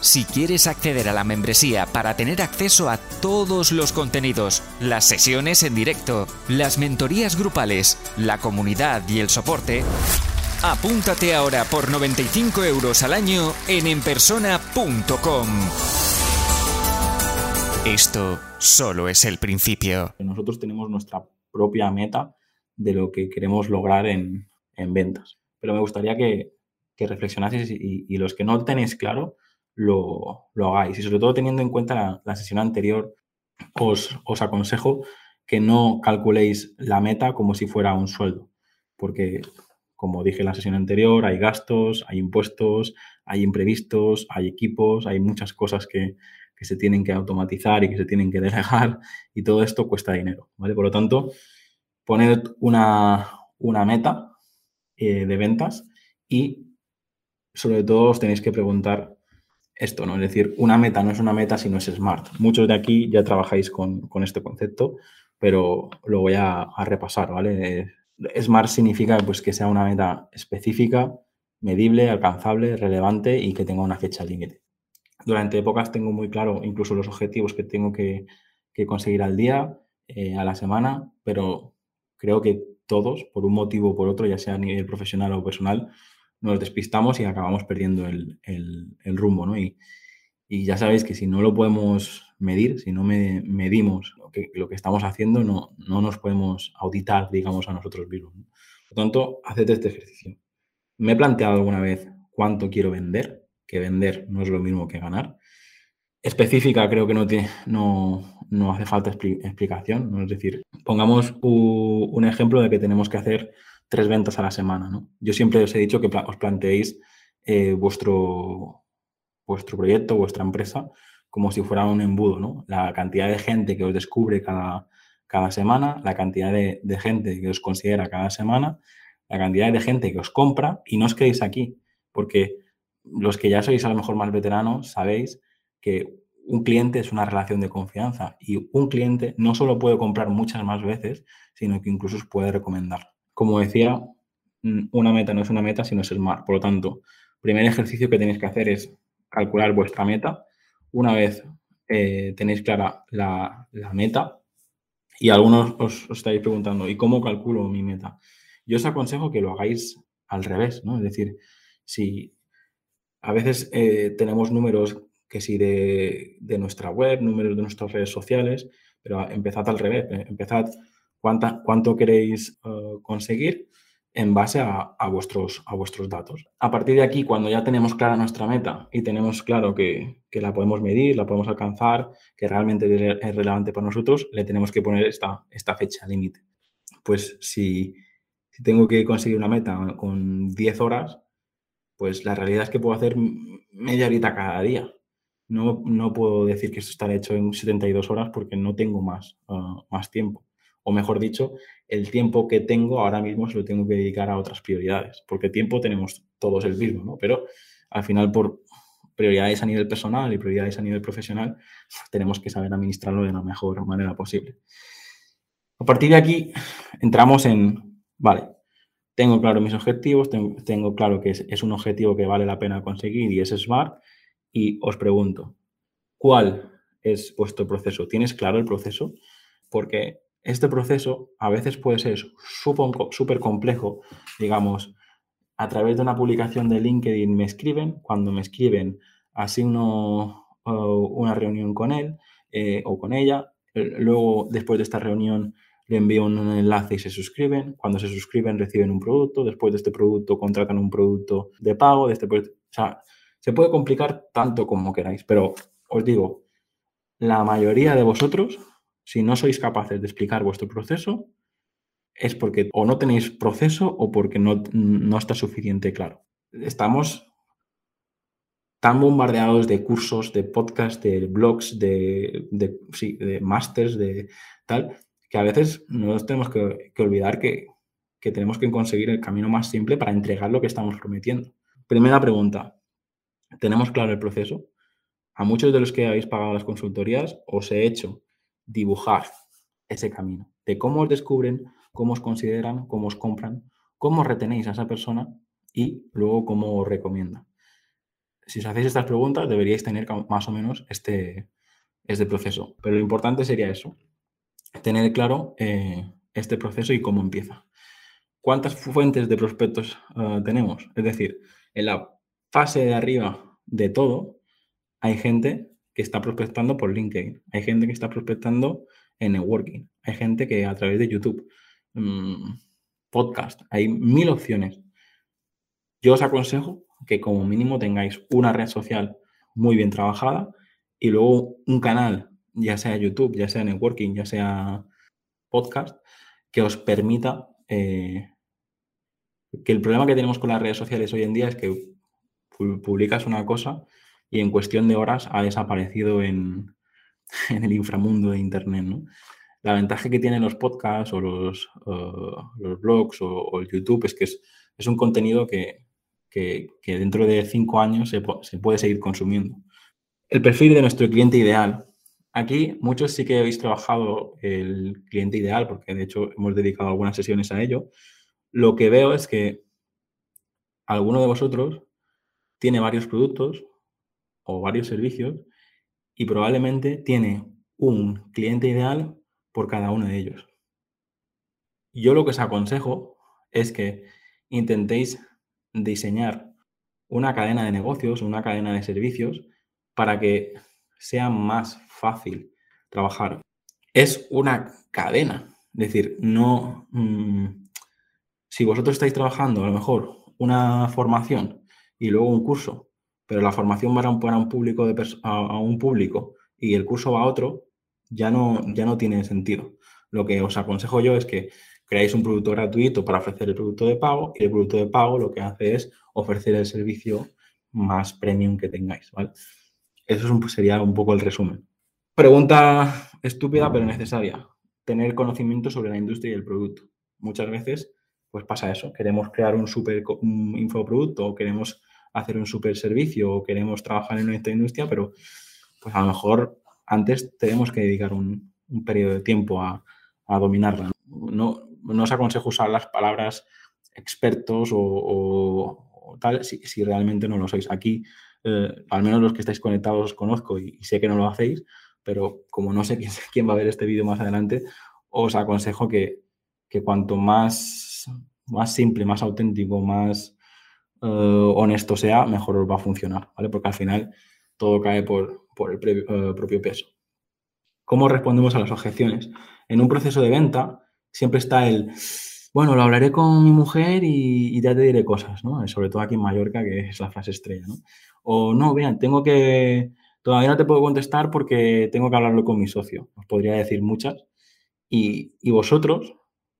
Si quieres acceder a la membresía para tener acceso a todos los contenidos, las sesiones en directo, las mentorías grupales, la comunidad y el soporte, apúntate ahora por 95 euros al año en enpersona.com. Esto solo es el principio. Nosotros tenemos nuestra propia meta de lo que queremos lograr en, ventas. Pero me gustaría que, que reflexionaseis y, los que no tenéis claro, lo, hagáis. Y sobre todo teniendo en cuenta la, sesión anterior, os, os, aconsejo que no calculéis la meta como si fuera un sueldo. Porque, como dije en la sesión anterior, hay gastos, hay impuestos, hay imprevistos, hay equipos, hay muchas cosas que, que se tienen que automatizar y que se tienen que delegar y todo esto cuesta dinero, ¿vale? Por lo tanto, poned una, meta eh, de ventas y sobre todo os tenéis que preguntar esto, ¿no? Es decir, una meta no es una meta si no es smart. Muchos de aquí ya trabajáis con, este concepto, pero lo voy a, repasar, ¿vale? smart significa pues, que sea una meta específica, medible, alcanzable, relevante y que tenga una fecha límite durante épocas tengo muy claro incluso los objetivos que tengo que, conseguir al día, eh, a la semana, pero creo que todos, por un motivo o por otro, ya sea a nivel profesional o personal, nos despistamos y acabamos perdiendo el, rumbo, ¿no? Y, ya sabéis que si no lo podemos medir, si no me, medimos lo que, lo que estamos haciendo, no, no nos podemos auditar, digamos, a nosotros mismos. Por lo tanto, haced este ejercicio. Me he planteado alguna vez cuánto quiero vender que vender no es lo mismo que ganar. Específica creo que no, tiene, no, no hace falta explicación, ¿no? es decir, pongamos un ejemplo de que tenemos que hacer tres ventas a la semana. ¿no? Yo siempre os he dicho que os planteéis eh, vuestro, vuestro proyecto, vuestra empresa, como si fuera un embudo, ¿no? La cantidad de gente que os descubre cada, cada semana, la cantidad de, de, gente que os considera cada semana, la cantidad de gente que os compra y no os quedéis aquí, porque los que ya sois a lo mejor más veteranos sabéis que un cliente es una relación de confianza y un cliente no solo puede comprar muchas más veces, sino que incluso os puede recomendar. Como decía, mm, una meta no es una meta, sino es smart. Por lo tanto, primer ejercicio que tenéis que hacer es calcular vuestra meta. Una vez eh, tenéis clara la, meta, y algunos os, estáis preguntando, ¿y cómo calculo mi meta? Yo os aconsejo que lo hagáis al revés, ¿no? Es decir, si a veces eh, tenemos números que sí de, nuestra web, números de nuestras redes sociales, pero empezad al revés, eh, empezad cuánta, cuánto queréis eh, conseguir en base a, vuestros, a vuestros datos. A partir de aquí, cuando ya tenemos clara nuestra meta y tenemos claro que, la podemos medir, la podemos alcanzar, que realmente es relevante para nosotros, le tenemos que poner esta, esta fecha límite. Pues si, tengo que conseguir una meta con 10 horas, pues la realidad es que puedo hacer media horita cada día. No, no puedo decir que esto estará hecho en 72 horas porque no tengo más, ah, más tiempo. O mejor dicho, el tiempo que tengo ahora mismo se lo tengo que dedicar a otras prioridades, porque tiempo tenemos todos el mismo, ¿no? Pero al final por prioridades a nivel personal y prioridades a nivel profesional, tenemos que saber administrarlo de la mejor manera posible. A partir de aquí entramos en, vale, tengo claro mis objetivos, tengo, claro que es, un objetivo que vale la pena conseguir y es SMART. Y os pregunto, ¿cuál es vuestro proceso? ¿Tienes claro el proceso? Porque este proceso a veces puede ser súper complejo, digamos, a través de una publicación de LinkedIn me escriben, cuando me escriben asigno uh, una reunión con él eh, o con ella, luego después de esta reunión le envío un enlace y se suscriben. Cuando se suscriben reciben un producto, después de este producto contratan un producto de pago, de este o sea, se puede complicar tanto como queráis, pero os digo, la mayoría de vosotros, si no sois capaces de explicar vuestro proceso, es porque o no tenéis proceso o porque no, no está suficiente claro. Estamos tan bombardeados de cursos, de podcasts, de blogs, de, de, sí, de másters, de tal, que a veces no nos tenemos que, olvidar que, que tenemos que conseguir el camino más simple para entregar lo que estamos prometiendo. Primera pregunta, ¿tenemos claro el proceso? A muchos de los que habéis pagado las consultorías os he hecho dibujar ese camino, de cómo os descubren, cómo os consideran, cómo os compran, cómo retenéis a esa persona y luego cómo os recomienda. Si os hacéis estas preguntas, deberíais tener más o menos este, este proceso. Pero lo importante sería eso, tener claro eh, este proceso y cómo empieza. ¿Cuántas fuentes de prospectos eh, tenemos? Es decir, en la fase de arriba de todo, hay gente que está prospectando por LinkedIn, hay gente que está prospectando en networking, hay gente que a través de YouTube, mm, podcast, hay mil opciones. Yo os aconsejo que como mínimo tengáis una red social muy bien trabajada y luego un canal, ya sea YouTube, ya sea networking, ya sea podcast, que os permita eh, que el problema que tenemos con las redes sociales hoy en día es que publicas una cosa y en cuestión de horas ha desaparecido en, el inframundo de Internet. ¿no? La ventaja que tienen los podcasts o los, blogs o, el YouTube es que es, un contenido que, dentro de cinco años se, se, puede seguir consumiendo. El perfil de nuestro cliente ideal. Aquí muchos sí que habéis trabajado el cliente ideal, porque de hecho hemos dedicado algunas sesiones a ello. Lo que veo es que alguno de vosotros tiene varios productos varios servicios y probablemente tiene un cliente ideal por cada uno de ellos. Yo lo que os aconsejo es que intentéis diseñar una cadena de negocios, una cadena de servicios para que sea más fácil trabajar. Es una cadena, es decir, no... Mm, si vosotros estáis trabajando a lo mejor una formación y luego un curso, pero la formación va a un, público a, un público y el curso va a otro, ya no, ya no tiene sentido. Lo que os aconsejo yo es que creáis un producto gratuito para ofrecer el producto de pago y el producto de pago lo que hace es ofrecer el servicio más premium que tengáis, ¿vale? Eso sería un poco el resumen. Pregunta estúpida pero necesaria. Tener conocimiento sobre la industria y el producto. Muchas veces pues pasa eso. Queremos crear un super infoproducto o queremos hacer un super servicio o queremos trabajar en nuestra industria, pero pues a lo mejor antes tenemos que dedicar un, periodo de tiempo a, dominarla. No, no, os aconsejo usar las palabras expertos o, tal si, realmente no lo sois. Aquí, eh, al menos los que estáis conectados os conozco y, sé que no lo hacéis, pero como no sé quién, quién va a ver este vídeo más adelante, os aconsejo que, que cuanto más, más simple, más auténtico, más eh, honesto sea, mejor os va a funcionar, ¿vale? Porque al final todo cae por, el eh, propio peso. ¿Cómo respondemos a las objeciones? En un proceso de venta siempre está el, bueno, lo hablaré con mi mujer y, ya te diré cosas, ¿no? Sobre todo aquí en Mallorca, que es la frase estrella. O no, vean, tengo que, todavía no te puedo contestar porque tengo que hablarlo con mi socio. Os podría decir muchas. Y, y vosotros,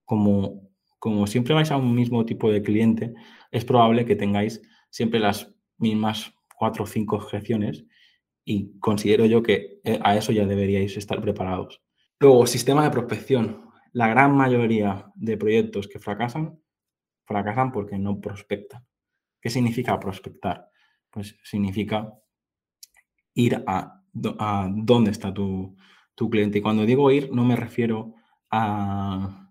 como, como siempre vais a un mismo tipo de cliente, es probable que tengáis siempre las mismas cuatro o cinco objeciones y considero yo que eh, a eso ya deberíais estar preparados. Luego, sistema de prospección. La gran mayoría de proyectos que fracasan, fracasan porque no prospectan. ¿Qué significa prospectar? Pues significa ir a, a dónde está tu, tu cliente. Y cuando digo ir, no me refiero a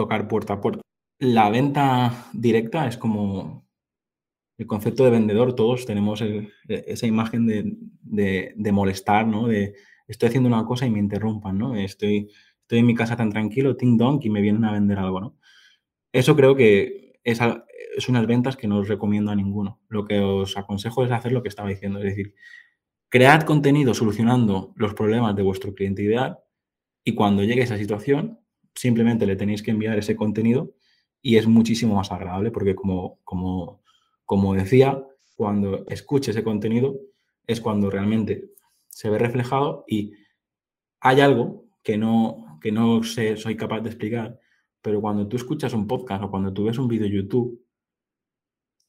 tocar puerta a puerta. La venta directa es como el concepto de vendedor, todos tenemos e, esa imagen de, molestar, ¿no? De estoy haciendo una cosa y me interrumpan, ¿no? Estoy, en mi casa tan tranquilo, ting dong, y me vienen a vender algo, ¿no? Eso creo que es, es unas ventas que no os recomiendo a ninguno. Lo que os aconsejo es hacer lo que estaba diciendo, es decir, cread contenido solucionando los problemas de vuestro cliente ideal y cuando llegue esa situación, simplemente le tenéis que enviar ese contenido y es muchísimo más agradable porque como, como, como decía, cuando escuche ese contenido es cuando realmente se ve reflejado y hay algo que no, que no sé, soy capaz de explicar, pero cuando tú escuchas un podcast o cuando tú ves un vídeo de YouTube,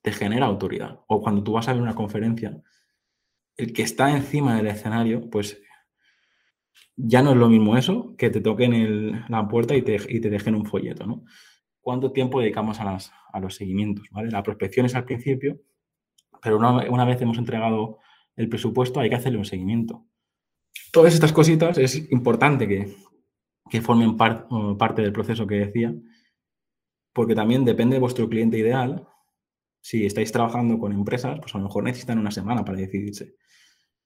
te genera autoridad. O cuando tú vas a ver una conferencia, el que está encima del escenario, pues ya no es lo mismo eso que te toquen la puerta y te, y te dejen un folleto, ¿no? ¿Cuánto tiempo dedicamos a, las, a los seguimientos? ¿vale? La prospección es al principio, pero una, vez hemos entregado el presupuesto hay que hacerle un seguimiento. Todas estas cositas es importante que, que formen parte del proceso que decía, porque también depende de vuestro cliente ideal. Si estáis trabajando con empresas, pues a lo mejor necesitan una semana para decidirse.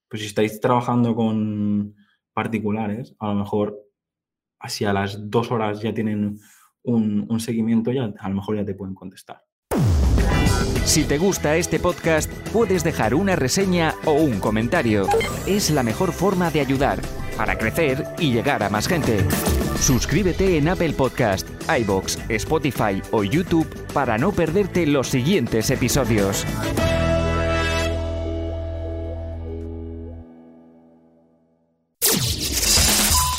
Pues si estáis trabajando con particulares, a lo mejor así a las dos horas ya tienen un, seguimiento, ya a lo mejor ya te pueden contestar. Si te gusta este podcast, puedes dejar una reseña o un comentario. Es la mejor forma de ayudar para crecer y llegar a más gente. Suscríbete en Apple Podcast, iBox, Spotify o YouTube para no perderte los siguientes episodios.